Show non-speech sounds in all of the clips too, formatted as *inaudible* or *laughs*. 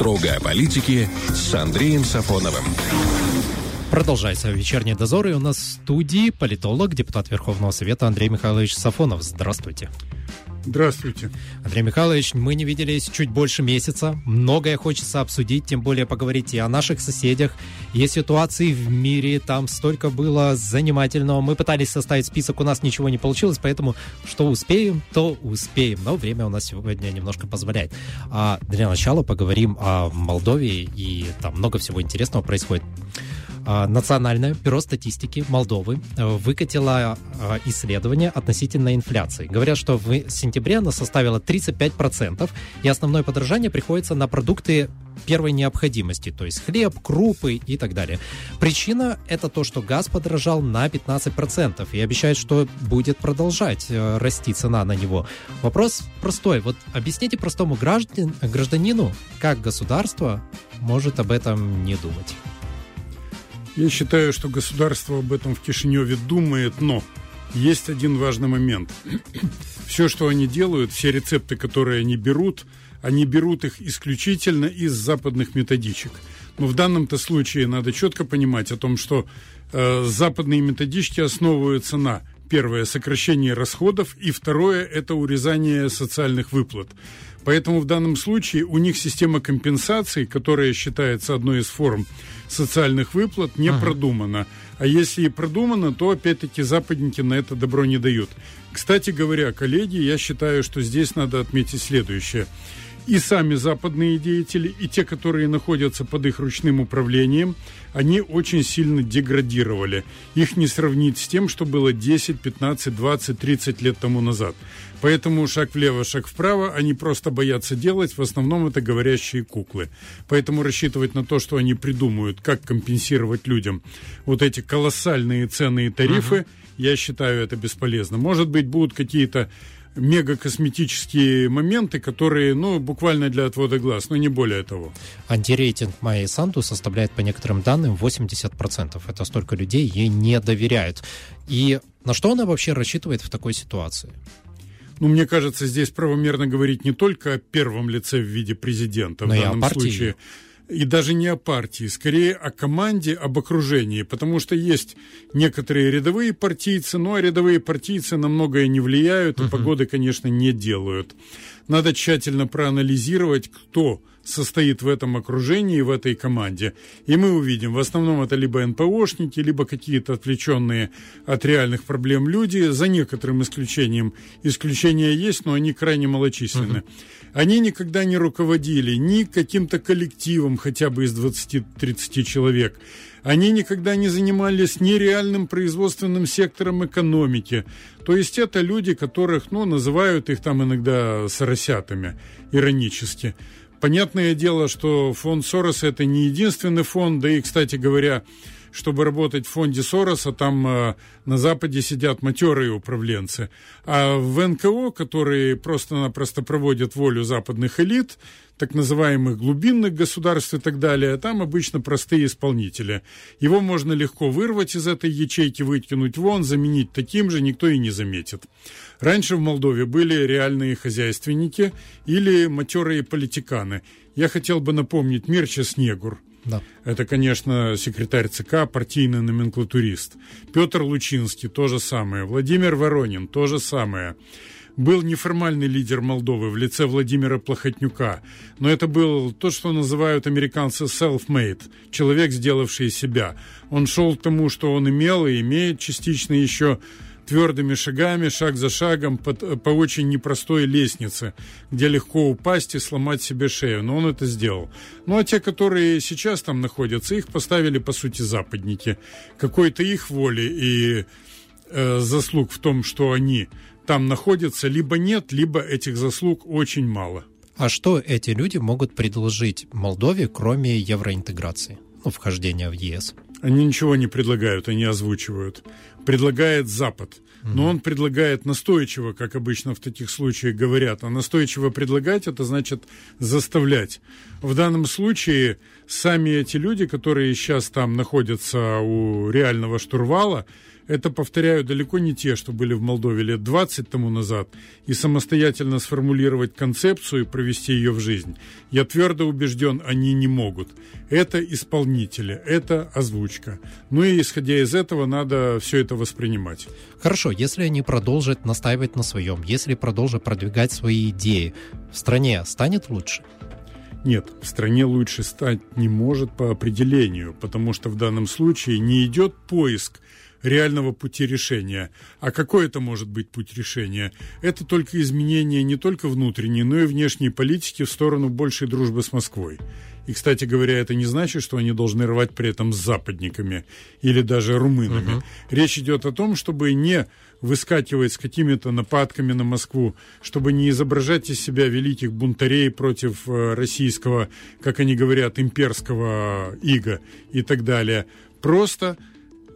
Строго о политике с Андреем Сафоновым. Продолжается вечерний дозор, и у нас в студии политолог, депутат Верховного Совета Андрей Михайлович Сафонов. Здравствуйте. Здравствуйте. Андрей Михайлович, мы не виделись чуть больше месяца. Многое хочется обсудить, тем более поговорить и о наших соседях, о ситуации в мире. Там столько было занимательного. Мы пытались составить список, у нас ничего не получилось, поэтому что успеем, то успеем. Но время у нас сегодня немножко позволяет. А для начала поговорим о Молдове, и там много всего интересного происходит. А, Национальное бюро статистики Молдовы э, выкатило э, исследование относительно инфляции. Говорят, что в сентябре она составила 35%, и основное подражание приходится на продукты первой необходимости, то есть хлеб, крупы и так далее. Причина – это то, что газ подорожал на 15% и обещают, что будет продолжать э, расти цена на него. Вопрос простой. Вот объясните простому граждан, гражданину, как государство может об этом не думать. Я считаю, что государство об этом в Кишиневе думает, но есть один важный момент. *clears throat* Все, что они делают, все рецепты, которые они берут, они берут их исключительно из западных методичек. Но в данном-то случае надо четко понимать о том, что э, западные методички основываются на первое сокращение расходов и второе это урезание социальных выплат. Поэтому в данном случае у них система компенсаций, которая считается одной из форм социальных выплат, не ага. продумана. А если и продумана, то опять-таки западники на это добро не дают. Кстати говоря, коллеги, я считаю, что здесь надо отметить следующее и сами западные деятели, и те, которые находятся под их ручным управлением, они очень сильно деградировали. Их не сравнить с тем, что было 10, 15, 20, 30 лет тому назад. Поэтому шаг влево, шаг вправо они просто боятся делать. В основном это говорящие куклы. Поэтому рассчитывать на то, что они придумают, как компенсировать людям вот эти колоссальные цены и тарифы, uh-huh. я считаю это бесполезно. Может быть, будут какие-то мега-косметические моменты, которые, ну, буквально для отвода глаз, но не более того. Антирейтинг Майи Санду составляет, по некоторым данным, 80%. Это столько людей ей не доверяют. И на что она вообще рассчитывает в такой ситуации? Ну, мне кажется, здесь правомерно говорить не только о первом лице в виде президента, Но в данном случае и даже не о партии, скорее о команде, об окружении, потому что есть некоторые рядовые партийцы, но рядовые партийцы на многое не влияют и uh-huh. погоды, конечно, не делают. Надо тщательно проанализировать, кто состоит в этом окружении, в этой команде. И мы увидим, в основном это либо НПОшники, либо какие-то отвлеченные от реальных проблем люди, за некоторым исключением. Исключения есть, но они крайне малочисленны. Uh-huh. Они никогда не руководили ни каким-то коллективом хотя бы из 20-30 человек. Они никогда не занимались ни реальным производственным сектором экономики. То есть это люди, которых, ну, называют их там иногда соросятами, иронически. Понятное дело, что фонд Сороса это не единственный фонд, да и, кстати говоря, чтобы работать в фонде Сороса, там э, на Западе сидят матерые управленцы. А в НКО, которые просто-напросто проводят волю западных элит, так называемых глубинных государств и так далее, там обычно простые исполнители. Его можно легко вырвать из этой ячейки, выкинуть вон, заменить таким же, никто и не заметит. Раньше в Молдове были реальные хозяйственники или матерые политиканы. Я хотел бы напомнить Мирча Снегур, да. Это, конечно, секретарь ЦК, партийный номенклатурист. Петр Лучинский, то же самое. Владимир Воронин, то же самое. Был неформальный лидер Молдовы в лице Владимира Плохотнюка, но это был то, что называют американцы self-made, человек, сделавший себя. Он шел к тому, что он имел и имеет частично еще твердыми шагами, шаг за шагом, по, по очень непростой лестнице, где легко упасть и сломать себе шею. Но он это сделал. Ну а те, которые сейчас там находятся, их поставили, по сути, западники. Какой-то их воли и э, заслуг в том, что они там находятся, либо нет, либо этих заслуг очень мало. А что эти люди могут предложить Молдове, кроме евроинтеграции, ну, вхождения в ЕС? Они ничего не предлагают, они озвучивают. Предлагает Запад. Но он предлагает настойчиво, как обычно в таких случаях говорят. А настойчиво предлагать это значит заставлять. В данном случае сами эти люди, которые сейчас там находятся у реального штурвала, Это, повторяю, далеко не те, что были в Молдове лет 20 тому назад, и самостоятельно сформулировать концепцию и провести ее в жизнь. Я твердо убежден, они не могут. Это исполнители, это озвучка. Ну и исходя из этого, надо все это воспринимать. Хорошо, если они продолжат настаивать на своем, если продолжат продвигать свои идеи, в стране станет лучше? Нет, в стране лучше стать не может по определению, потому что в данном случае не идет поиск реального пути решения. А какой это может быть путь решения? Это только изменение не только внутренней, но и внешней политики в сторону большей дружбы с Москвой. И, кстати говоря, это не значит, что они должны рвать при этом с западниками или даже румынами. Угу. Речь идет о том, чтобы не выскакивать с какими-то нападками на Москву, чтобы не изображать из себя великих бунтарей против э, российского, как они говорят, имперского ига и так далее. Просто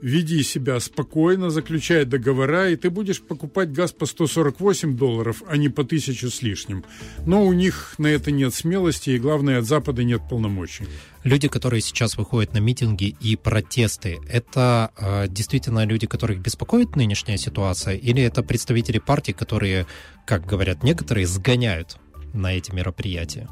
веди себя спокойно, заключай договора, и ты будешь покупать газ по 148 долларов, а не по тысячу с лишним. Но у них на это нет смелости, и главное, от Запада нет полномочий. Люди, которые сейчас выходят на митинги и протесты, это э, действительно люди, которых беспокоит нынешняя ситуация, или это представители партий, которые, как говорят некоторые, сгоняют на эти мероприятия?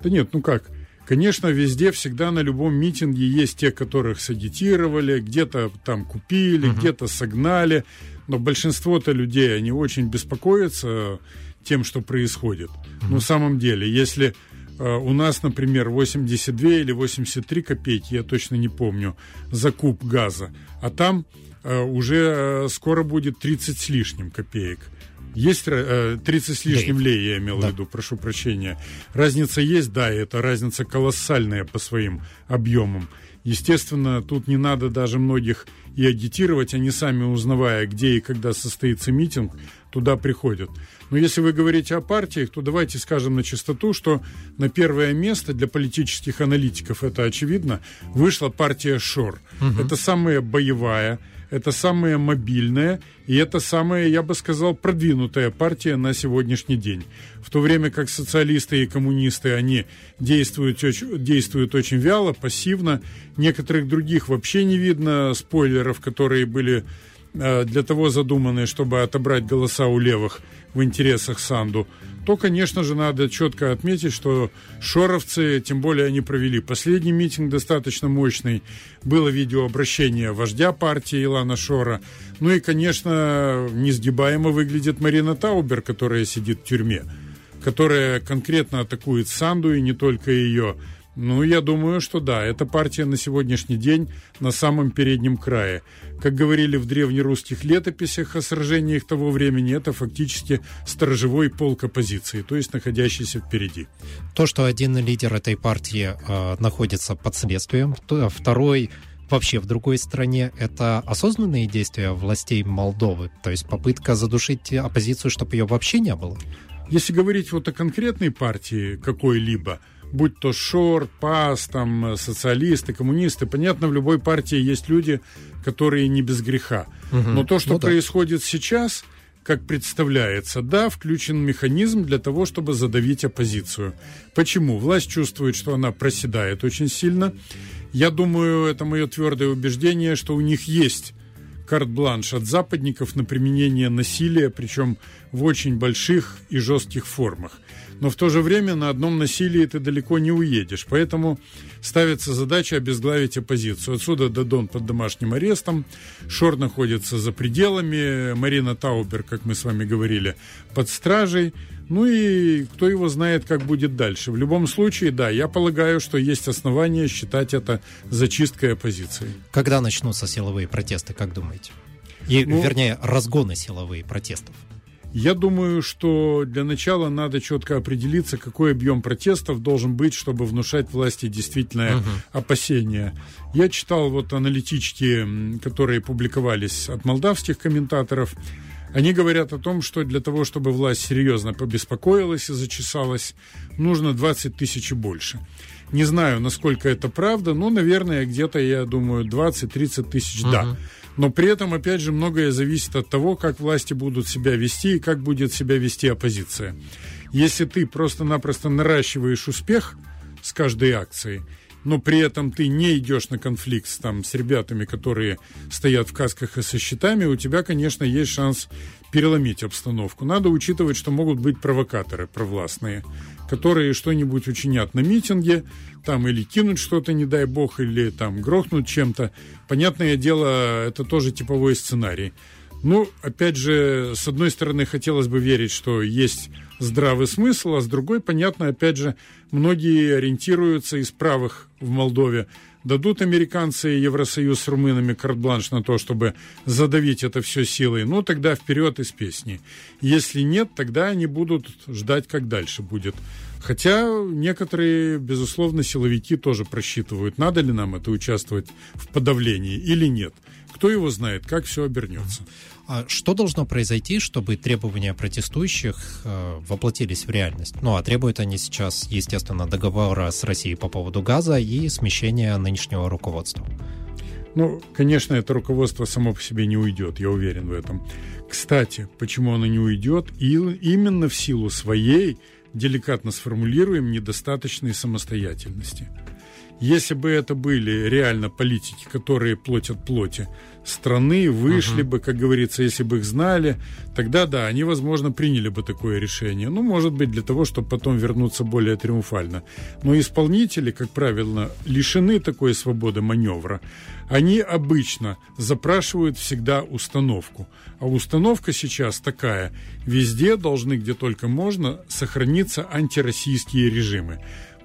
Да нет, ну как? Конечно, везде, всегда на любом митинге есть те, которых сагитировали, где-то там купили, угу. где-то согнали. Но большинство-то людей, они очень беспокоятся тем, что происходит. Угу. На самом деле, если э, у нас, например, 82 или 83 копейки, я точно не помню, за куб газа, а там уже э, скоро будет 30 с лишним копеек – есть э, 30 с лишним лей, лей я имел да. в виду, прошу прощения. Разница есть, да, и эта разница колоссальная по своим объемам. Естественно, тут не надо даже многих и агитировать, они сами узнавая, где и когда состоится митинг, туда приходят. Но если вы говорите о партиях, то давайте скажем на чистоту, что на первое место для политических аналитиков, это очевидно, вышла партия ШОР. Угу. Это самая боевая, это самая мобильная и это самая, я бы сказал, продвинутая партия на сегодняшний день. В то время как социалисты и коммунисты, они действуют, действуют очень вяло, пассивно. Некоторых других вообще не видно спойлеров, которые были э, для того задуманы, чтобы отобрать голоса у левых в интересах Санду то, конечно же, надо четко отметить, что шоровцы, тем более они провели последний митинг достаточно мощный, было видеообращение вождя партии Илана Шора, ну и, конечно, несгибаемо выглядит Марина Таубер, которая сидит в тюрьме, которая конкретно атакует Санду и не только ее, ну, я думаю, что да, эта партия на сегодняшний день на самом переднем крае. Как говорили в древнерусских летописях о сражениях того времени, это фактически сторожевой полк оппозиции, то есть находящийся впереди. То, что один лидер этой партии э, находится под следствием, то, второй вообще в другой стране, это осознанные действия властей Молдовы, то есть попытка задушить оппозицию, чтобы ее вообще не было? Если говорить вот о конкретной партии какой-либо, будь то Шор, ПАС, там, социалисты, коммунисты. Понятно, в любой партии есть люди, которые не без греха. Угу. Но то, что ну, происходит да. сейчас, как представляется, да, включен механизм для того, чтобы задавить оппозицию. Почему? Власть чувствует, что она проседает очень сильно. Я думаю, это мое твердое убеждение, что у них есть карт-бланш от западников на применение насилия, причем в очень больших и жестких формах но в то же время на одном насилии ты далеко не уедешь. Поэтому ставится задача обезглавить оппозицию. Отсюда Дадон под домашним арестом, Шор находится за пределами, Марина Таубер, как мы с вами говорили, под стражей. Ну и кто его знает, как будет дальше. В любом случае, да, я полагаю, что есть основания считать это зачисткой оппозиции. Когда начнутся силовые протесты, как думаете? И, ну, вернее, разгоны силовые протестов. Я думаю, что для начала надо четко определиться, какой объем протестов должен быть, чтобы внушать власти действительное uh-huh. опасение. Я читал вот аналитички, которые публиковались от молдавских комментаторов. Они говорят о том, что для того, чтобы власть серьезно побеспокоилась и зачесалась, нужно 20 тысяч и больше. Не знаю, насколько это правда, но, наверное, где-то, я думаю, 20-30 тысяч, uh-huh. да. Но при этом, опять же, многое зависит от того, как власти будут себя вести и как будет себя вести оппозиция. Если ты просто-напросто наращиваешь успех с каждой акцией, но при этом ты не идешь на конфликт там, с ребятами, которые стоят в касках и со щитами, у тебя, конечно, есть шанс переломить обстановку. Надо учитывать, что могут быть провокаторы провластные, которые что-нибудь учинят на митинге, там или кинуть что-то, не дай бог, или там грохнуть чем-то. Понятное дело, это тоже типовой сценарий. Ну, опять же, с одной стороны, хотелось бы верить, что есть здравый смысл, а с другой, понятно, опять же, многие ориентируются из правых в Молдове. Дадут американцы и Евросоюз с румынами карт-бланш на то, чтобы задавить это все силой, ну, тогда вперед из песни. Если нет, тогда они будут ждать, как дальше будет. Хотя некоторые, безусловно, силовики тоже просчитывают, надо ли нам это участвовать в подавлении или нет. Кто его знает, как все обернется. А что должно произойти, чтобы требования протестующих э, воплотились в реальность? Ну, а требуют они сейчас, естественно, договора с Россией по поводу газа и смещения нынешнего руководства. Ну, конечно, это руководство само по себе не уйдет, я уверен в этом. Кстати, почему оно не уйдет? И именно в силу своей, деликатно сформулируем, недостаточной самостоятельности. Если бы это были реально политики, которые платят плоти страны, вышли uh-huh. бы, как говорится, если бы их знали, тогда да, они, возможно, приняли бы такое решение. Ну, может быть, для того, чтобы потом вернуться более триумфально. Но исполнители, как правило, лишены такой свободы маневра. Они обычно запрашивают всегда установку. А установка сейчас такая. Везде должны, где только можно, сохраниться антироссийские режимы.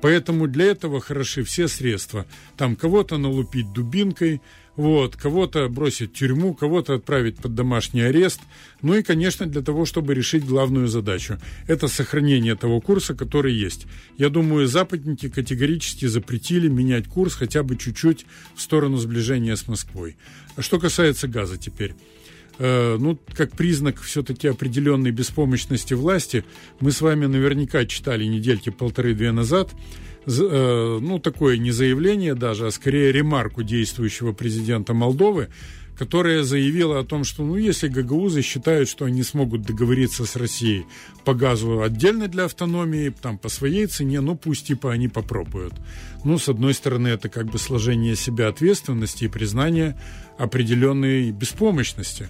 Поэтому для этого хороши все средства. Там кого-то налупить дубинкой, вот, кого-то бросить в тюрьму, кого-то отправить под домашний арест. Ну и, конечно, для того, чтобы решить главную задачу. Это сохранение того курса, который есть. Я думаю, западники категорически запретили менять курс хотя бы чуть-чуть в сторону сближения с Москвой. А что касается газа теперь. Э, ну, как признак все-таки определенной беспомощности власти, мы с вами наверняка читали недельки полторы-две назад, э, ну, такое не заявление даже, а скорее ремарку действующего президента Молдовы, которая заявила о том, что ну, если гагаузы считают, что они смогут договориться с Россией по газу отдельно для автономии, там по своей цене, ну пусть типа они попробуют. Ну, с одной стороны, это как бы сложение себя ответственности и признание определенной беспомощности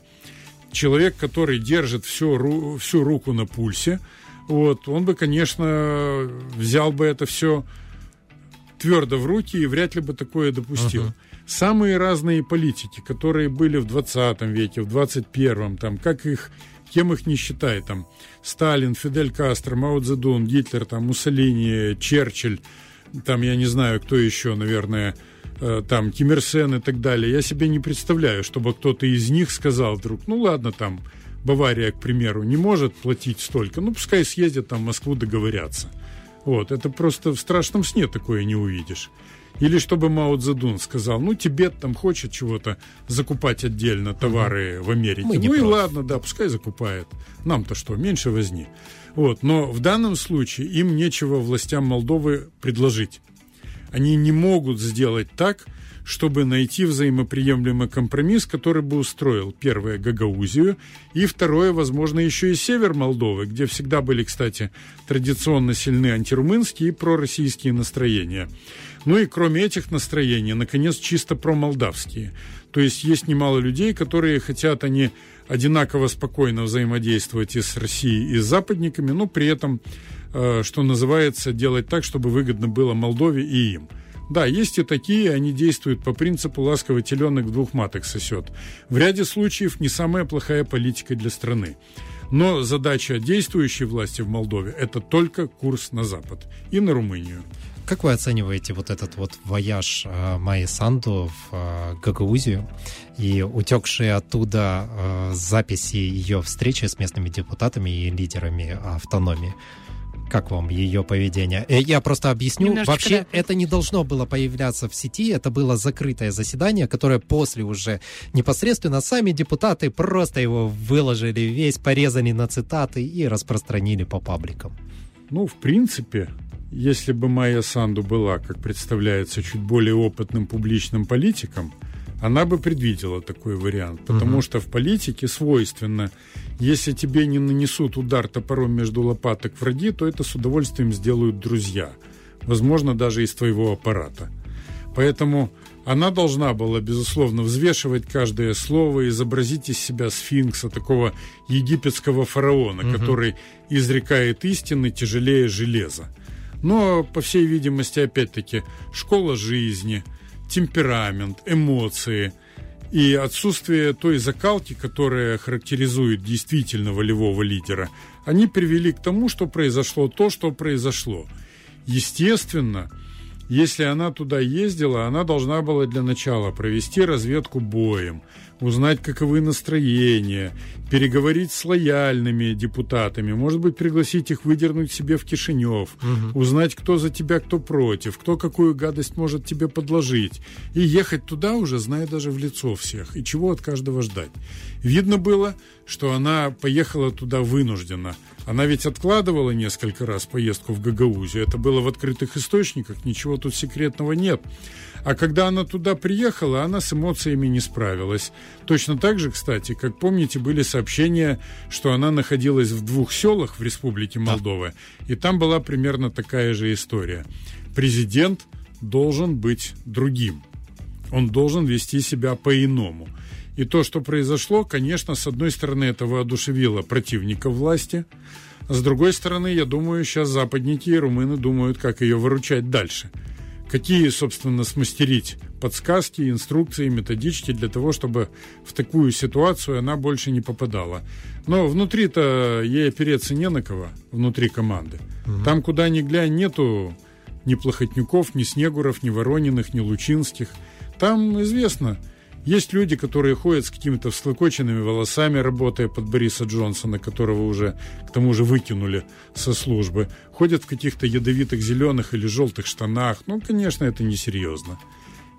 человек, который держит всю, всю руку на пульсе, вот, он бы, конечно, взял бы это все твердо в руки и вряд ли бы такое допустил. Uh-huh. Самые разные политики, которые были в 20 веке, в 21, там, как их, кем их не считай, там, Сталин, Фидель Кастро, Мао Цзэдун, Гитлер, там, Муссолини, Черчилль, там, я не знаю, кто еще, наверное, там Ким Ир Сен и так далее, я себе не представляю, чтобы кто-то из них сказал вдруг, ну ладно, там Бавария, к примеру, не может платить столько, ну пускай съездят там в Москву договорятся. Вот, это просто в страшном сне такое не увидишь. Или чтобы Мао Цзэдун сказал, ну, Тибет там хочет чего-то закупать отдельно товары угу. в Америке. Мы ну и ладно, да, пускай закупает. Нам-то что, меньше возни. Вот, но в данном случае им нечего властям Молдовы предложить. Они не могут сделать так, чтобы найти взаимоприемлемый компромисс, который бы устроил, первое, Гагаузию, и второе, возможно, еще и север Молдовы, где всегда были, кстати, традиционно сильны антирумынские и пророссийские настроения. Ну и кроме этих настроений, наконец, чисто промолдавские. То есть есть немало людей, которые хотят они одинаково спокойно взаимодействовать и с Россией, и с западниками, но при этом что называется, делать так, чтобы выгодно было Молдове и им. Да, есть и такие, они действуют по принципу «ласковый теленок двух маток сосет». В ряде случаев не самая плохая политика для страны. Но задача действующей власти в Молдове – это только курс на Запад и на Румынию. Как вы оцениваете вот этот вот вояж э, Майи Санду в э, Гагаузию и утекшие оттуда э, записи ее встречи с местными депутатами и лидерами автономии? Как вам ее поведение? Э, я просто объясню. Немножечко Вообще да. это не должно было появляться в сети. Это было закрытое заседание, которое после уже непосредственно сами депутаты просто его выложили весь, порезали на цитаты и распространили по пабликам. Ну, в принципе, если бы Майя Санду была, как представляется, чуть более опытным публичным политиком, она бы предвидела такой вариант. Потому угу. что в политике свойственно, если тебе не нанесут удар топором между лопаток враги, то это с удовольствием сделают друзья. Возможно, даже из твоего аппарата. Поэтому она должна была, безусловно, взвешивать каждое слово, изобразить из себя сфинкса, такого египетского фараона, угу. который изрекает истины тяжелее железа. Но, по всей видимости, опять-таки, школа жизни, темперамент, эмоции и отсутствие той закалки, которая характеризует действительно волевого лидера, они привели к тому, что произошло то, что произошло. Естественно, если она туда ездила, она должна была для начала провести разведку боем, узнать, каковы настроения, переговорить с лояльными депутатами, может быть, пригласить их выдернуть себе в Кишинев, угу. узнать, кто за тебя, кто против, кто какую гадость может тебе подложить, и ехать туда уже, зная даже в лицо всех, и чего от каждого ждать. Видно было, что она поехала туда вынуждена – она ведь откладывала несколько раз поездку в Гагаузию. Это было в открытых источниках, ничего тут секретного нет. А когда она туда приехала, она с эмоциями не справилась. Точно так же, кстати, как помните, были сообщения, что она находилась в двух селах в Республике Молдова, и там была примерно такая же история. Президент должен быть другим. Он должен вести себя по-иному. И то, что произошло, конечно, с одной стороны, это воодушевило противников власти, а с другой стороны, я думаю, сейчас западники и румыны думают, как ее выручать дальше. Какие, собственно, смастерить подсказки, инструкции, методички для того, чтобы в такую ситуацию она больше не попадала. Но внутри-то ей опереться не на кого, внутри команды. Угу. Там, куда ни глянь, нету ни Плохотнюков, ни Снегуров, ни Ворониных, ни Лучинских. Там известно – есть люди, которые ходят с какими-то всклокоченными волосами, работая под Бориса Джонсона, которого уже к тому же выкинули со службы. Ходят в каких-то ядовитых зеленых или желтых штанах. Ну, конечно, это несерьезно.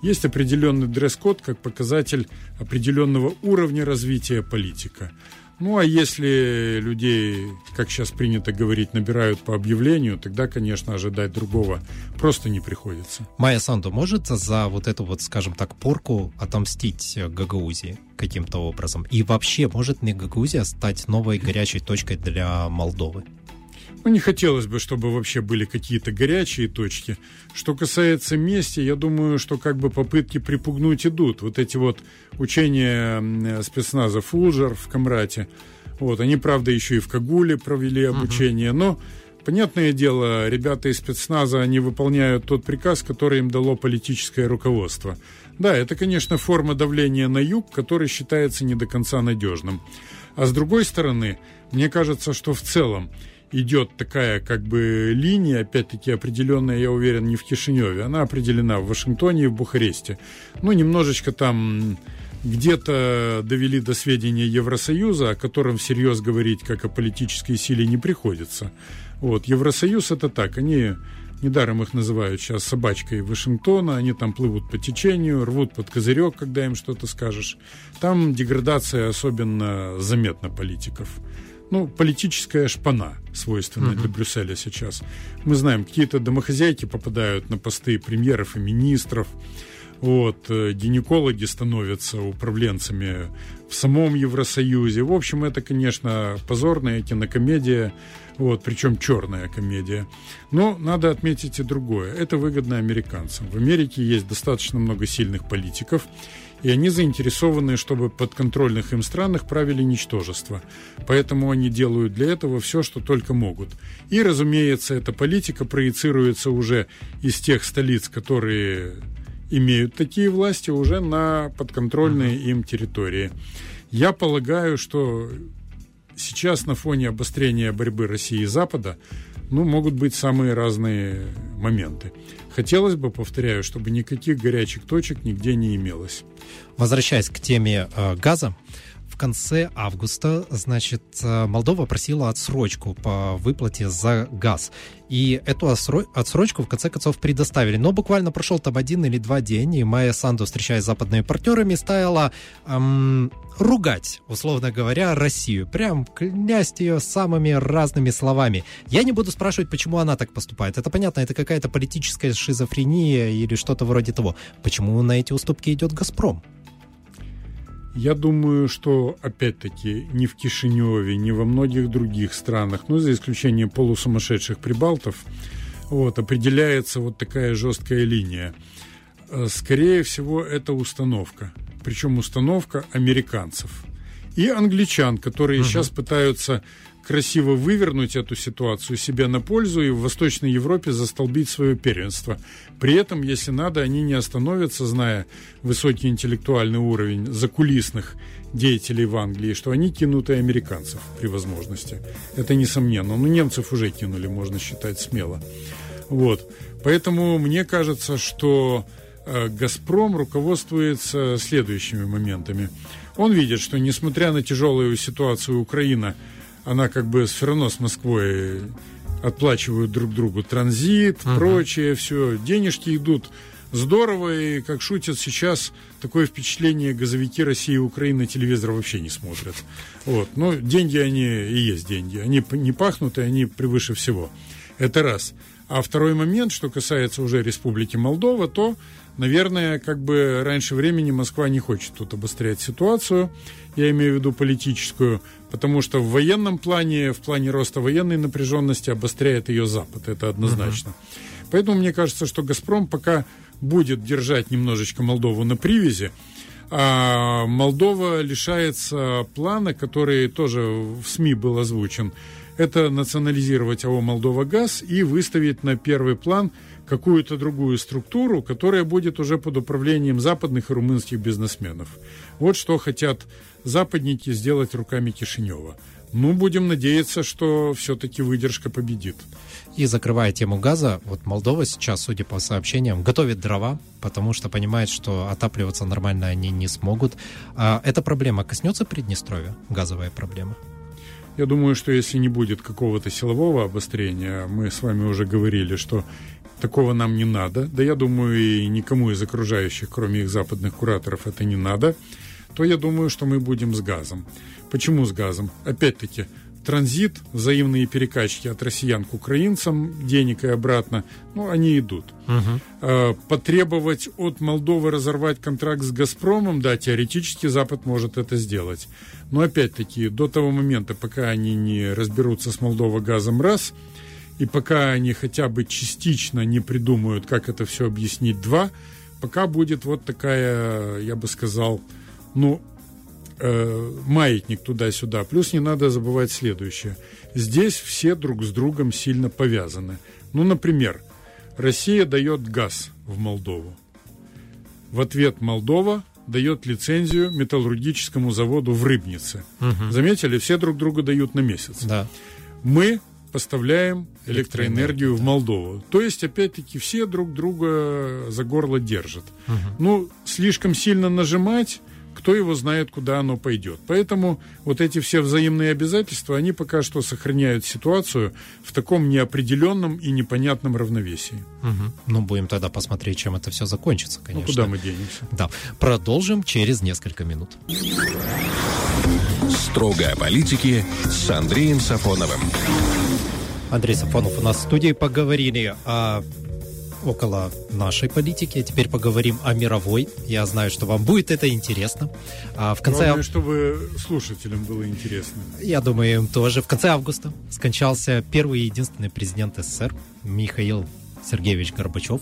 Есть определенный дресс-код как показатель определенного уровня развития политика. Ну, а если людей, как сейчас принято говорить, набирают по объявлению, тогда, конечно, ожидать другого просто не приходится. Майя Санду может за вот эту вот, скажем так, порку отомстить Гагаузии каким-то образом? И вообще, может ли Гагаузия стать новой горячей точкой для Молдовы? Ну, не хотелось бы, чтобы вообще были какие-то горячие точки. Что касается мести, я думаю, что как бы попытки припугнуть идут. Вот эти вот учения спецназа «Фулжер» в Камрате, вот, они, правда, еще и в Кагуле провели обучение, но Понятное дело, ребята из спецназа, они выполняют тот приказ, который им дало политическое руководство. Да, это, конечно, форма давления на юг, который считается не до конца надежным. А с другой стороны, мне кажется, что в целом идет такая как бы линия, опять-таки определенная, я уверен, не в Кишиневе, она определена в Вашингтоне и в Бухаресте. Ну, немножечко там где-то довели до сведения Евросоюза, о котором всерьез говорить как о политической силе не приходится. Вот, Евросоюз это так, они Недаром их называют сейчас собачкой Вашингтона. Они там плывут по течению, рвут под козырек, когда им что-то скажешь. Там деградация особенно заметна политиков ну, политическая шпана, свойственная uh-huh. для Брюсселя сейчас. Мы знаем, какие-то домохозяйки попадают на посты премьеров и министров, вот, э, гинекологи становятся управленцами в самом Евросоюзе. В общем, это, конечно, позорная кинокомедия, вот, причем черная комедия. Но надо отметить и другое. Это выгодно американцам. В Америке есть достаточно много сильных политиков, и они заинтересованы, чтобы подконтрольных им странах правили ничтожество. Поэтому они делают для этого все, что только могут. И, разумеется, эта политика проецируется уже из тех столиц, которые имеют такие власти, уже на подконтрольные им территории. Я полагаю, что сейчас на фоне обострения борьбы России и Запада ну, могут быть самые разные моменты. Хотелось бы, повторяю, чтобы никаких горячих точек нигде не имелось. Возвращаясь к теме э, газа, в конце августа, значит, э, Молдова просила отсрочку по выплате за газ. И эту отсрочку в конце концов предоставили. Но буквально прошел там один или два дня, и Майя Санду, встречаясь с западными партнерами, стала эм, ругать, условно говоря, Россию. Прям клясть ее самыми разными словами. Я не буду спрашивать, почему она так поступает. Это понятно, это какая-то политическая шизофрения или что-то вроде того. Почему на эти уступки идет «Газпром»? Я думаю, что, опять-таки, ни в Кишиневе, ни во многих других странах, ну, за исключением полусумасшедших прибалтов, вот, определяется вот такая жесткая линия. Э, скорее всего, это установка. Причем установка американцев. И англичан, которые угу. сейчас пытаются красиво вывернуть эту ситуацию себе на пользу и в Восточной Европе застолбить свое первенство. При этом, если надо, они не остановятся, зная высокий интеллектуальный уровень закулисных деятелей в Англии, что они кинут и американцев при возможности. Это несомненно. Но немцев уже кинули, можно считать смело. Вот. Поэтому мне кажется, что э, «Газпром» руководствуется следующими моментами. Он видит, что несмотря на тяжелую ситуацию Украина – она как бы все равно с Москвой отплачивают друг другу транзит, uh-huh. прочее, все, денежки идут здорово, и, как шутят сейчас, такое впечатление газовики России и Украины телевизор вообще не смотрят. Вот. Но деньги они и есть деньги. Они не пахнут, и они превыше всего. Это раз. А второй момент, что касается уже Республики Молдова, то, наверное, как бы раньше времени Москва не хочет тут обострять ситуацию, я имею в виду политическую, потому что в военном плане, в плане роста военной напряженности обостряет ее Запад, это однозначно. Uh-huh. Поэтому мне кажется, что «Газпром» пока будет держать немножечко Молдову на привязи, а Молдова лишается плана, который тоже в СМИ был озвучен. Это национализировать АО «Молдова ГАЗ» и выставить на первый план какую-то другую структуру, которая будет уже под управлением западных и румынских бизнесменов. Вот что хотят западники сделать руками Кишинева. Ну, будем надеяться, что все-таки выдержка победит. И закрывая тему газа, вот Молдова сейчас, судя по сообщениям, готовит дрова, потому что понимает, что отапливаться нормально они не смогут. А эта проблема коснется Приднестровья, газовая проблема? Я думаю, что если не будет какого-то силового обострения, мы с вами уже говорили, что такого нам не надо, да я думаю и никому из окружающих, кроме их западных кураторов, это не надо, то я думаю, что мы будем с газом. Почему с газом? Опять-таки, транзит, взаимные перекачки от россиян к украинцам, денег и обратно, ну, они идут. Угу. Потребовать от Молдовы разорвать контракт с «Газпромом», да, теоретически Запад может это сделать. Но, опять-таки, до того момента, пока они не разберутся с Молдова газом раз, и пока они хотя бы частично не придумают, как это все объяснить, два, пока будет вот такая, я бы сказал, ну, э, маятник туда-сюда. Плюс не надо забывать следующее. Здесь все друг с другом сильно повязаны. Ну, например, Россия дает газ в Молдову. В ответ Молдова дает лицензию металлургическому заводу в Рыбнице. Угу. Заметили, все друг друга дают на месяц. Да. Мы поставляем электроэнергию в Молдову. То есть, опять-таки, все друг друга за горло держат. Угу. Ну, слишком сильно нажимать кто его знает, куда оно пойдет. Поэтому вот эти все взаимные обязательства, они пока что сохраняют ситуацию в таком неопределенном и непонятном равновесии. Угу. Ну, будем тогда посмотреть, чем это все закончится, ну, конечно. Ну, куда мы денемся? Да. Продолжим через несколько минут. Строго о политике с Андреем Сафоновым. Андрей Сафонов у нас в студии. Поговорили о около нашей политики. Теперь поговорим о мировой. Я знаю, что вам будет это интересно. А в конце... Главное, чтобы слушателям было интересно. Я думаю, им тоже. В конце августа скончался первый и единственный президент СССР Михаил Сергеевич Горбачев.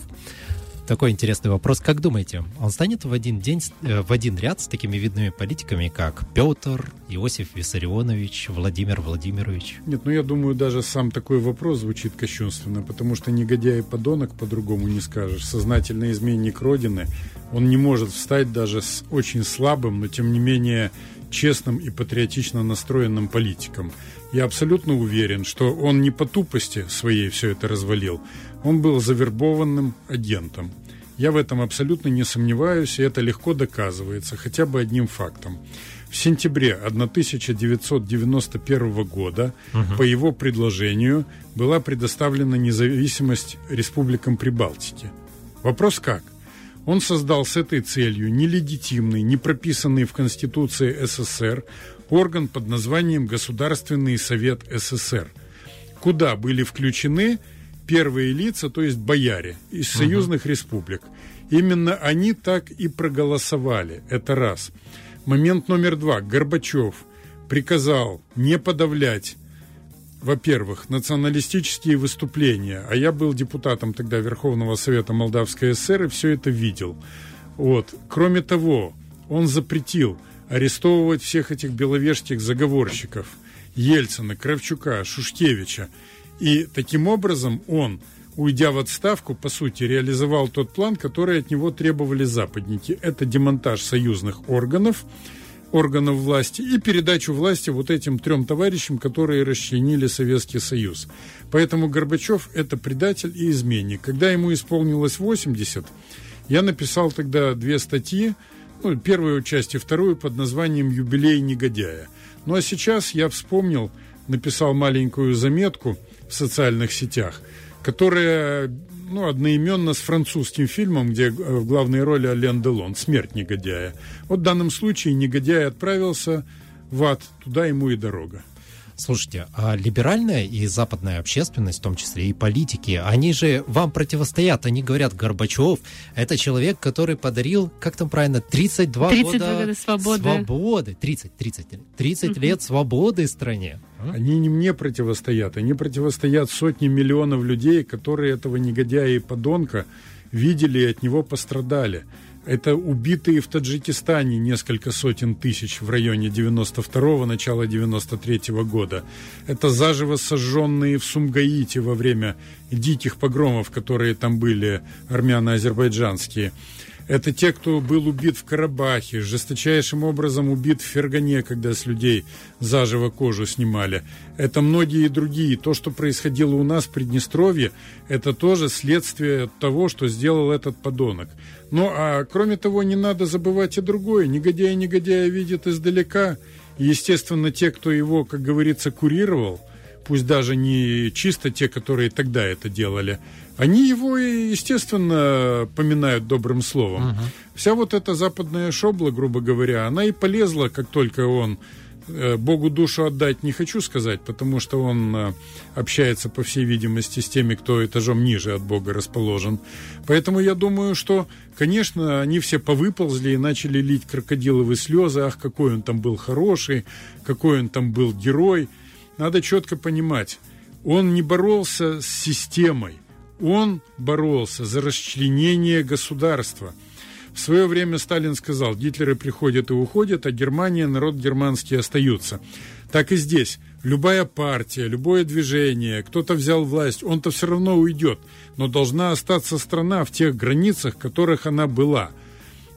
Такой интересный вопрос. Как думаете, он станет в один день, э, в один ряд с такими видными политиками, как Петр, Иосиф Виссарионович, Владимир Владимирович? Нет, ну я думаю, даже сам такой вопрос звучит кощунственно, потому что негодяй и подонок по-другому не скажешь. Сознательный изменник Родины, он не может встать даже с очень слабым, но тем не менее честным и патриотично настроенным политиком. Я абсолютно уверен, что он не по тупости своей все это развалил, он был завербованным агентом. Я в этом абсолютно не сомневаюсь, и это легко доказывается хотя бы одним фактом. В сентябре 1991 года угу. по его предложению была предоставлена независимость республикам Прибалтики. Вопрос как? Он создал с этой целью нелегитимный, не прописанный в Конституции СССР орган под названием Государственный Совет СССР, куда были включены первые лица, то есть бояре из союзных угу. республик. Именно они так и проголосовали. Это раз. Момент номер два. Горбачев приказал не подавлять во-первых, националистические выступления, а я был депутатом тогда Верховного Совета Молдавской ССР и все это видел. Вот. Кроме того, он запретил арестовывать всех этих беловежских заговорщиков Ельцина, Кравчука, Шушкевича. И таким образом он, уйдя в отставку, по сути, реализовал тот план, который от него требовали западники. Это демонтаж союзных органов, органов власти и передачу власти вот этим трем товарищам, которые расчленили Советский Союз. Поэтому Горбачев – это предатель и изменник. Когда ему исполнилось 80, я написал тогда две статьи, ну, первую часть и вторую под названием «Юбилей негодяя». Ну а сейчас я вспомнил, написал маленькую заметку в социальных сетях, которая ну, одноименно с французским фильмом, где э, в главной роли Ален Делон «Смерть негодяя». Вот в данном случае негодяй отправился в ад, туда ему и дорога. Слушайте, а либеральная и западная общественность, в том числе и политики, они же вам противостоят. Они говорят, Горбачев – это человек, который подарил, как там правильно, 32, 32 года, года свободы. свободы. 30, 30, 30 uh-huh. лет свободы стране. Они не мне противостоят, они противостоят сотни миллионов людей, которые этого негодяя и подонка видели и от него пострадали. Это убитые в Таджикистане несколько сотен тысяч в районе 92-го, начала 93-го года. Это заживо сожженные в Сумгаите во время диких погромов, которые там были, армяно-азербайджанские. Это те, кто был убит в Карабахе, жесточайшим образом убит в Фергане, когда с людей заживо кожу снимали. Это многие другие. То, что происходило у нас в Приднестровье, это тоже следствие того, что сделал этот подонок. Ну, а кроме того, не надо забывать и другое. Негодяй негодяя видит издалека. Естественно, те, кто его, как говорится, курировал, пусть даже не чисто те, которые тогда это делали, они его, естественно, поминают добрым словом. Угу. Вся вот эта западная шобла, грубо говоря, она и полезла, как только он э, Богу душу отдать не хочу сказать, потому что он э, общается, по всей видимости, с теми, кто этажом ниже от Бога расположен. Поэтому я думаю, что, конечно, они все повыползли и начали лить крокодиловые слезы. Ах, какой он там был хороший, какой он там был герой. Надо четко понимать, он не боролся с системой. Он боролся за расчленение государства. В свое время Сталин сказал, Гитлеры приходят и уходят, а Германия, народ германский остаются. Так и здесь. Любая партия, любое движение, кто-то взял власть, он-то все равно уйдет. Но должна остаться страна в тех границах, в которых она была –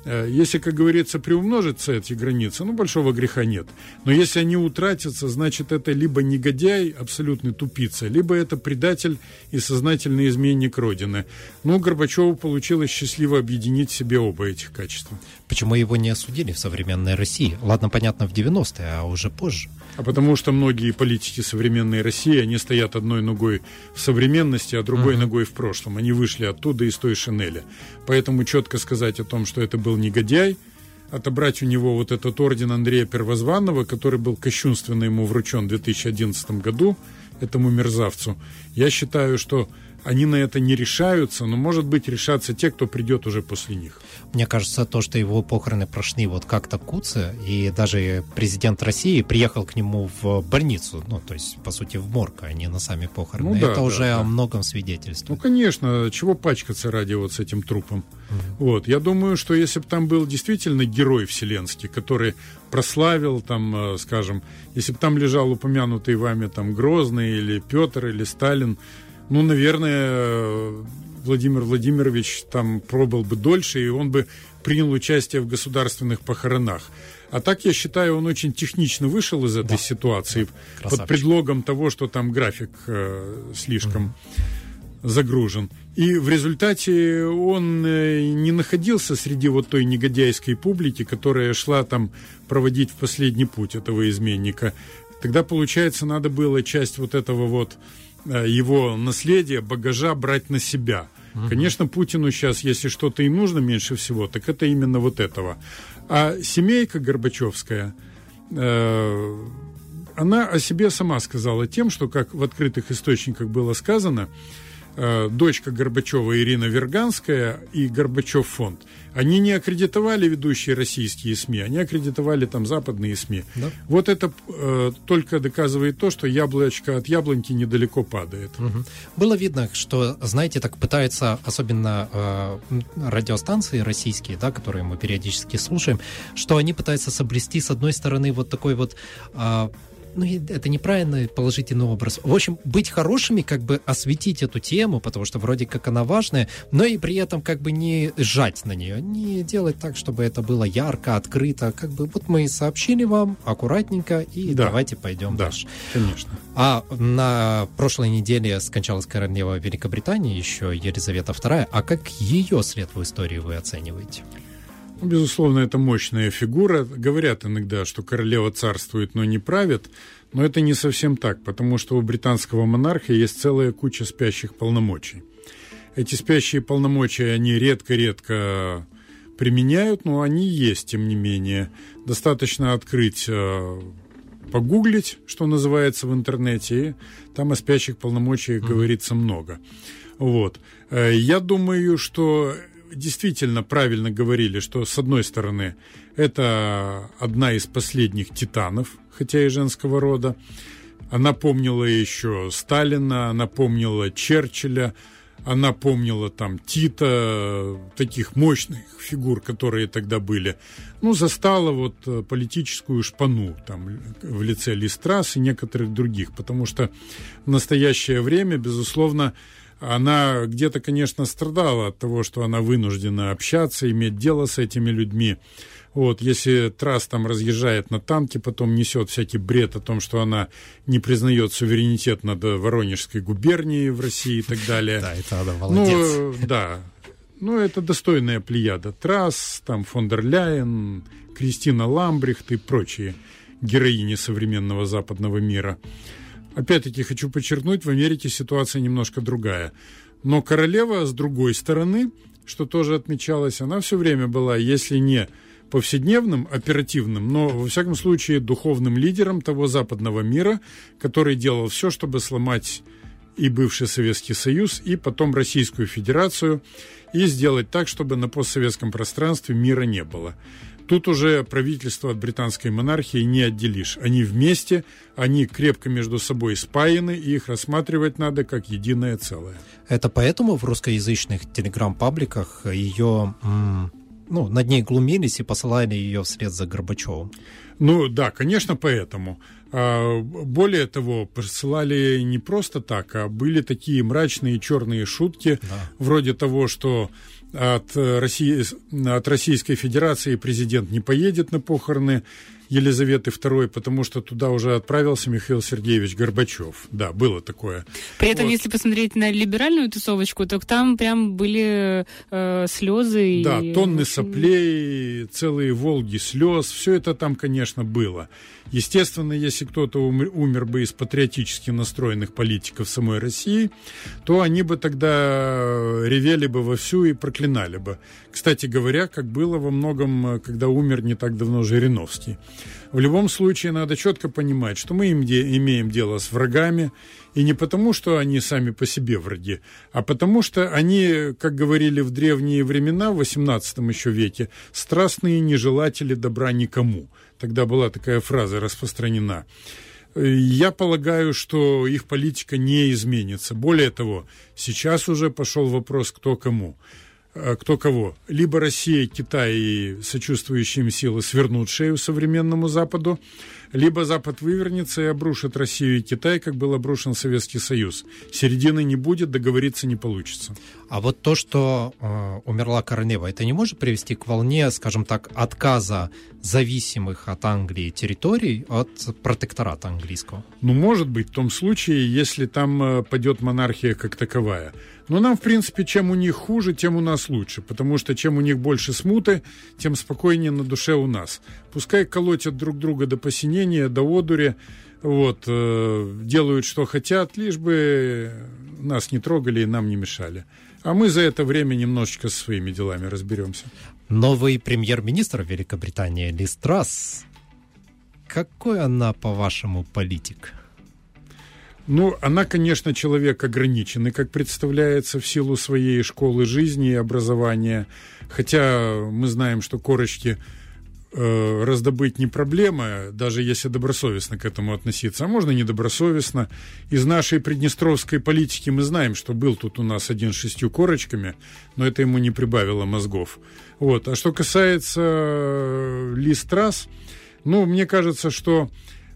если, как говорится, приумножатся эти границы, ну, большого греха нет. Но если они утратятся, значит, это либо негодяй, абсолютный тупица, либо это предатель и сознательный изменник Родины. Ну, Горбачеву получилось счастливо объединить в себе оба этих качества. Почему его не осудили в современной России? Ладно, понятно, в 90-е, а уже позже. А потому что многие политики современной России, они стоят одной ногой в современности, а другой uh-huh. ногой в прошлом. Они вышли оттуда из той шинели. Поэтому четко сказать о том, что это был негодяй, отобрать у него вот этот орден Андрея Первозванного, который был кощунственно ему вручен в 2011 году, этому мерзавцу, я считаю, что они на это не решаются, но, может быть, решатся те, кто придет уже после них. Мне кажется, то, что его похороны прошли вот как-то куцы, и даже президент России приехал к нему в больницу, ну, то есть, по сути, в морг, а не на сами похороны. Ну, да, это да, уже да. о многом свидетельствует. Ну, конечно, чего пачкаться ради вот с этим трупом? Угу. Вот, я думаю, что если бы там был действительно герой вселенский, который прославил, там, э, скажем, если бы там лежал упомянутый вами там Грозный или Петр или Сталин, ну, наверное, Владимир Владимирович там пробыл бы дольше, и он бы принял участие в государственных похоронах. А так, я считаю, он очень технично вышел из этой да. ситуации да. под предлогом того, что там график э, слишком загружен. И в результате он э, не находился среди вот той негодяйской публики, которая шла там проводить в последний путь этого изменника. Тогда, получается, надо было часть вот этого вот его наследие, багажа брать на себя. Конечно, Путину сейчас, если что-то и нужно меньше всего, так это именно вот этого. А семейка Горбачевская, э, она о себе сама сказала тем, что, как в открытых источниках было сказано, э, дочка Горбачева Ирина Верганская и Горбачев фонд, они не аккредитовали ведущие российские СМИ, они аккредитовали там западные СМИ. Да. Вот это э, только доказывает то, что яблочко от яблоньки недалеко падает. Угу. Было видно, что, знаете, так пытаются, особенно э, радиостанции российские, да, которые мы периодически слушаем, что они пытаются соблюсти, с одной стороны, вот такой вот э, ну, это неправильный положительный образ. В общем, быть хорошими, как бы осветить эту тему, потому что вроде как она важная, но и при этом как бы не сжать на нее, не делать так, чтобы это было ярко, открыто. Как бы вот мы сообщили вам аккуратненько, и да. давайте пойдем да, дальше. конечно. А на прошлой неделе скончалась королева Великобритании, еще Елизавета II. А как ее след в истории вы оцениваете? Безусловно, это мощная фигура. Говорят иногда, что королева царствует, но не правит. Но это не совсем так, потому что у британского монарха есть целая куча спящих полномочий. Эти спящие полномочия, они редко-редко применяют, но они есть, тем не менее. Достаточно открыть, э, погуглить, что называется в интернете, и там о спящих полномочиях mm-hmm. говорится много. Вот. Э, я думаю, что действительно правильно говорили, что с одной стороны это одна из последних титанов, хотя и женского рода. Она помнила еще Сталина, она помнила Черчилля, она помнила там Тита, таких мощных фигур, которые тогда были. Ну, застала вот э, политическую шпану там в лице Листрас и некоторых других, потому что в настоящее время, безусловно, она где-то, конечно, страдала от того, что она вынуждена общаться, иметь дело с этими людьми. Вот, если Трасс там разъезжает на танке, потом несет всякий бред о том, что она не признает суверенитет над Воронежской губернией в России и так далее. *laughs* Да, это она молодец. Ну, да. Ну, это достойная плеяда. Трасс, там, фон дер Ляйен, Кристина Ламбрихт и прочие героини современного западного мира. Опять-таки хочу подчеркнуть, в Америке ситуация немножко другая. Но королева, с другой стороны, что тоже отмечалось, она все время была, если не повседневным, оперативным, но, во всяком случае, духовным лидером того западного мира, который делал все, чтобы сломать и бывший Советский Союз, и потом Российскую Федерацию, и сделать так, чтобы на постсоветском пространстве мира не было. Тут уже правительство от британской монархии не отделишь. Они вместе, они крепко между собой спаяны, и их рассматривать надо как единое целое. Это поэтому в русскоязычных телеграм-пабликах ее ну, над ней глумились и посылали ее вслед за Горбачевым. Ну да, конечно, поэтому. А, более того, посылали не просто так, а были такие мрачные черные шутки, да. вроде того, что от, России, от Российской Федерации президент не поедет на похороны Елизаветы II, потому что туда уже отправился Михаил Сергеевич Горбачев. Да, было такое. При этом, вот. если посмотреть на либеральную тусовочку, то там прям были э, слезы. Да, и... тонны соплей, целые Волги слез. Все это там, конечно, было. Естественно, если кто-то умер, умер бы из патриотически настроенных политиков самой России, то они бы тогда ревели бы вовсю и проклинали бы. Кстати говоря, как было во многом, когда умер не так давно Жириновский. В любом случае, надо четко понимать, что мы имеем дело с врагами, и не потому, что они сами по себе враги, а потому что они, как говорили в древние времена, в XVIII еще веке, страстные нежелатели добра никому – Тогда была такая фраза распространена. Я полагаю, что их политика не изменится. Более того, сейчас уже пошел вопрос, кто кому. А кто кого. Либо Россия, Китай и сочувствующие им силы свернут шею современному Западу, либо Запад вывернется и обрушит Россию и Китай, как был обрушен Советский Союз. Середины не будет, договориться не получится. А вот то, что э, умерла королева, это не может привести к волне, скажем так, отказа зависимых от Англии территорий от протектората английского? Ну, может быть, в том случае, если там э, падет монархия как таковая. Но нам, в принципе, чем у них хуже, тем у нас лучше, потому что чем у них больше смуты, тем спокойнее на душе у нас. Пускай колотят друг друга до посинения, до одури, вот, э, делают, что хотят, лишь бы нас не трогали и нам не мешали. А мы за это время немножечко со своими делами разберемся. Новый премьер-министр Великобритании Лиз Трасс. Какой она, по-вашему, политик? Ну, она, конечно, человек ограниченный, как представляется, в силу своей школы жизни и образования. Хотя мы знаем, что корочки э, раздобыть не проблема, даже если добросовестно к этому относиться, а можно недобросовестно. Из нашей приднестровской политики мы знаем, что был тут у нас один с шестью корочками, но это ему не прибавило мозгов. Вот. А что касается э, Лиз Трасс, ну, мне кажется, что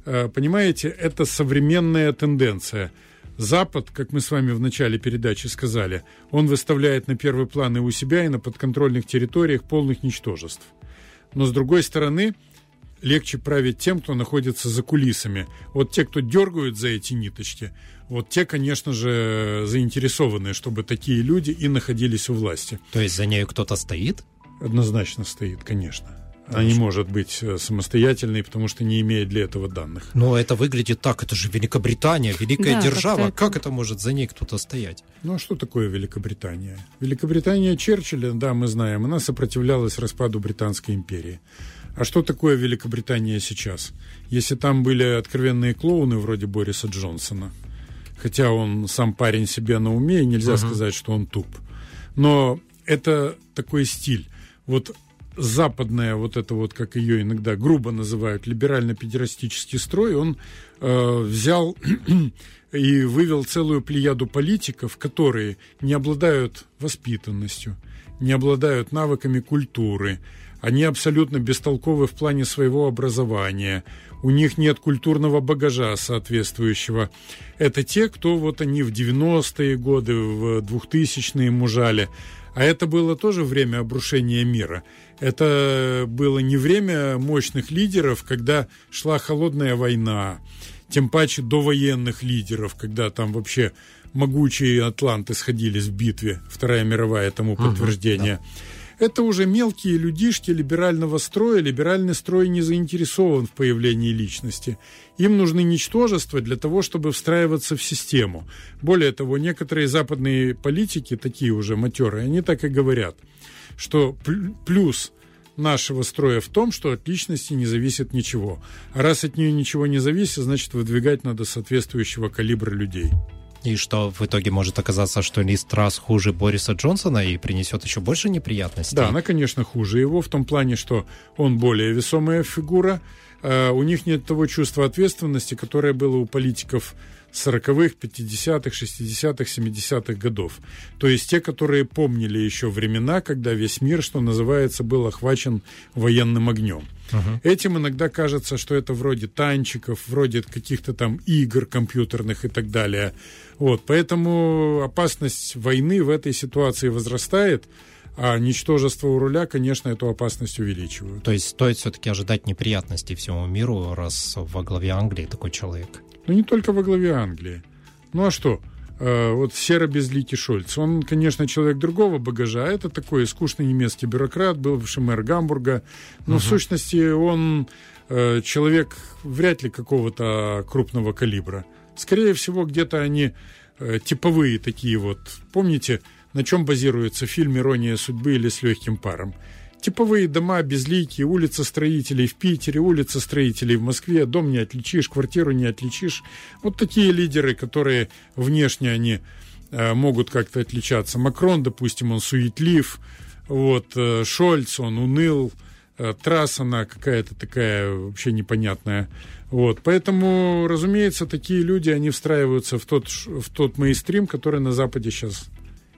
понимаете, это современная тенденция. Запад, как мы с вами в начале передачи сказали, он выставляет на первый план и у себя, и на подконтрольных территориях полных ничтожеств. Но с другой стороны, легче править тем, кто находится за кулисами. Вот те, кто дергают за эти ниточки, вот те, конечно же, заинтересованы, чтобы такие люди и находились у власти. То есть за нею кто-то стоит? Однозначно стоит, конечно. Она не может быть э, самостоятельной, потому что не имеет для этого данных. Но это выглядит так, это же Великобритания, великая да, держава. Как, как это может за ней кто-то стоять? Ну а что такое Великобритания? Великобритания Черчилля, да, мы знаем, она сопротивлялась распаду Британской империи. А что такое Великобритания сейчас? Если там были откровенные клоуны вроде Бориса Джонсона, хотя он сам парень себе на уме, и нельзя uh-huh. сказать, что он туп. Но это такой стиль. Вот западная, вот это вот, как ее иногда грубо называют, либерально-педерастический строй, он э, взял *clears throat* и вывел целую плеяду политиков, которые не обладают воспитанностью, не обладают навыками культуры, они абсолютно бестолковы в плане своего образования, у них нет культурного багажа соответствующего. Это те, кто вот они в 90-е годы, в 2000-е мужали, а это было тоже время обрушения мира. Это было не время мощных лидеров, когда шла холодная война, тем паче до военных лидеров, когда там вообще могучие атланты сходились в битве, Вторая мировая тому подтверждение. Угу, да. Это уже мелкие людишки либерального строя. Либеральный строй не заинтересован в появлении личности. Им нужны ничтожества для того, чтобы встраиваться в систему. Более того, некоторые западные политики, такие уже матерые, они так и говорят – что плюс нашего строя в том, что от личности не зависит ничего. А раз от нее ничего не зависит, значит выдвигать надо соответствующего калибра людей. И что в итоге может оказаться, что Лиз Трасс хуже Бориса Джонсона и принесет еще больше неприятностей? Да, она, конечно, хуже его в том плане, что он более весомая фигура, а у них нет того чувства ответственности, которое было у политиков 40-х, 50-х, 60-х, 70-х годов. То есть те, которые помнили еще времена, когда весь мир, что называется, был охвачен военным огнем. Uh-huh. Этим иногда кажется, что это вроде танчиков, вроде каких-то там игр компьютерных и так далее. Вот, поэтому опасность войны в этой ситуации возрастает, а ничтожество у руля, конечно, эту опасность увеличивают. То есть стоит все-таки ожидать неприятностей всему миру, раз во главе Англии такой человек. Ну, не только во главе Англии. Ну, а что? Э, вот серо-безликий Шольц. Он, конечно, человек другого багажа. Это такой скучный немецкий бюрократ, бывший мэр Гамбурга. Но, угу. в сущности, он э, человек вряд ли какого-то крупного калибра. Скорее всего, где-то они э, типовые такие вот. Помните, на чем базируется фильм «Ирония судьбы» или «С легким паром»? Типовые дома безликие, улица строителей в Питере, улица строителей в Москве, дом не отличишь, квартиру не отличишь. Вот такие лидеры, которые внешне они э, могут как-то отличаться. Макрон, допустим, он суетлив, вот, э, Шольц, он уныл, э, трасса она какая-то такая вообще непонятная. Вот, поэтому, разумеется, такие люди, они встраиваются в тот, в тот мейстрим, который на Западе сейчас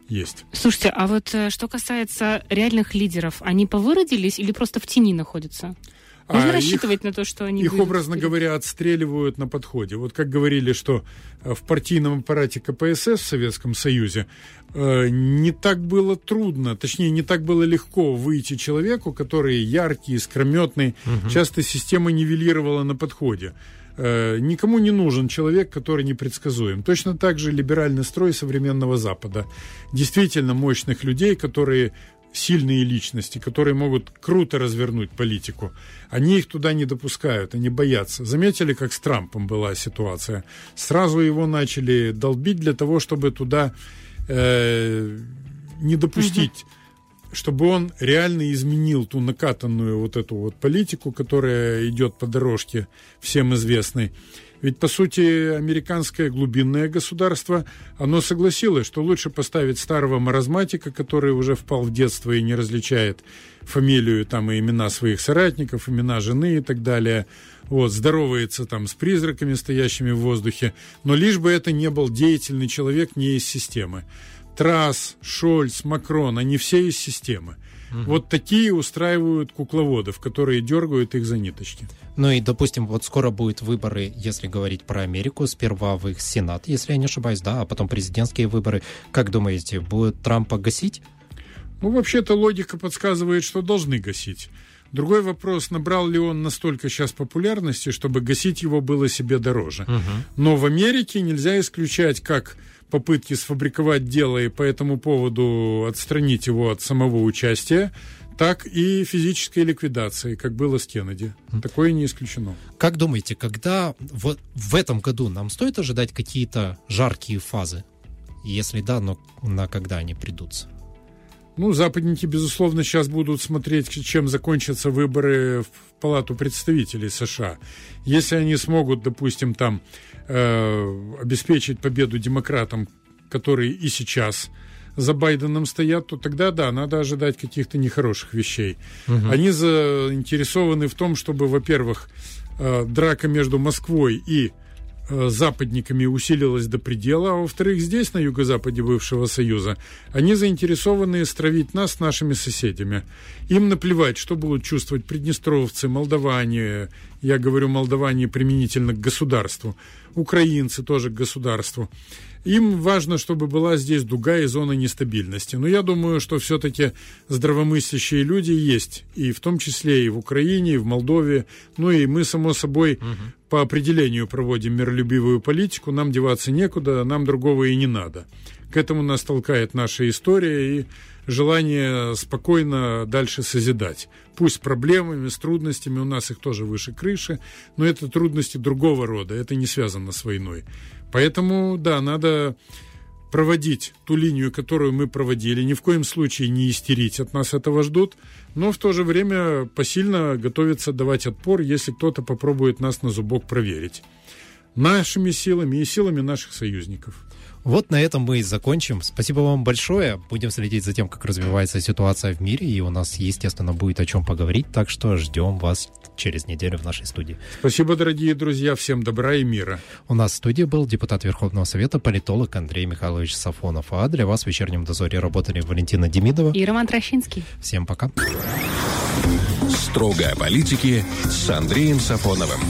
есть. Слушайте, а вот э, что касается реальных лидеров, они повыродились или просто в тени находятся? Можно а рассчитывать их, на то, что они... Их, образно говоря, отстреливают на подходе. Вот как говорили, что э, в партийном аппарате КПСС в Советском Союзе э, не так было трудно, точнее, не так было легко выйти человеку, который яркий, искрометный. Угу. Часто система нивелировала на подходе. Э, никому не нужен человек, который непредсказуем. Точно так же либеральный строй современного Запада. Действительно мощных людей, которые сильные личности, которые могут круто развернуть политику. Они их туда не допускают, они боятся. Заметили, как с Трампом была ситуация? Сразу его начали долбить для того, чтобы туда э, не допустить чтобы он реально изменил ту накатанную вот эту вот политику, которая идет по дорожке всем известной. Ведь, по сути, американское глубинное государство, оно согласилось, что лучше поставить старого маразматика, который уже впал в детство и не различает фамилию там, и имена своих соратников, имена жены и так далее, вот, здоровается там с призраками, стоящими в воздухе, но лишь бы это не был деятельный человек не из системы. Трасс, Шольц, Макрон, они все из системы. Угу. Вот такие устраивают кукловодов, которые дергают их за ниточки. Ну и, допустим, вот скоро будут выборы, если говорить про Америку, сперва в их Сенат, если я не ошибаюсь, да, а потом президентские выборы. Как думаете, будет Трампа гасить? Ну, вообще-то логика подсказывает, что должны гасить. Другой вопрос, набрал ли он настолько сейчас популярности, чтобы гасить его было себе дороже. Угу. Но в Америке нельзя исключать как попытки сфабриковать дело и по этому поводу отстранить его от самого участия, так и физической ликвидации, как было с Кеннеди. Такое не исключено. Как думаете, когда вот в этом году нам стоит ожидать какие-то жаркие фазы? Если да, но на когда они придутся? Ну, западники, безусловно, сейчас будут смотреть, чем закончатся выборы в Палату представителей США. Если они смогут, допустим, там э, обеспечить победу демократам, которые и сейчас за Байденом стоят, то тогда да, надо ожидать каких-то нехороших вещей. Угу. Они заинтересованы в том, чтобы, во-первых, э, драка между Москвой и западниками усилилась до предела, а во-вторых, здесь, на юго-западе бывшего Союза, они заинтересованы стравить нас с нашими соседями. Им наплевать, что будут чувствовать приднестровцы, молдаване, я говорю молдаване применительно к государству, украинцы тоже к государству. Им важно, чтобы была здесь дуга и зона нестабильности. Но я думаю, что все-таки здравомыслящие люди есть, и в том числе и в Украине, и в Молдове. Ну и мы, само собой, угу. По определению проводим миролюбивую политику, нам деваться некуда, нам другого и не надо. К этому нас толкает наша история и желание спокойно дальше созидать. Пусть с проблемами, с трудностями, у нас их тоже выше крыши, но это трудности другого рода, это не связано с войной. Поэтому, да, надо проводить ту линию, которую мы проводили, ни в коем случае не истерить, от нас этого ждут, но в то же время посильно готовиться давать отпор, если кто-то попробует нас на зубок проверить. Нашими силами и силами наших союзников. Вот на этом мы и закончим. Спасибо вам большое. Будем следить за тем, как развивается ситуация в мире, и у нас, естественно, будет о чем поговорить, так что ждем вас через неделю в нашей студии. Спасибо, дорогие друзья. Всем добра и мира. У нас в студии был депутат Верховного Совета, политолог Андрей Михайлович Сафонов. А для вас в вечернем дозоре работали Валентина Демидова и Роман Трощинский. Всем пока. Строго о политике с Андреем Сафоновым.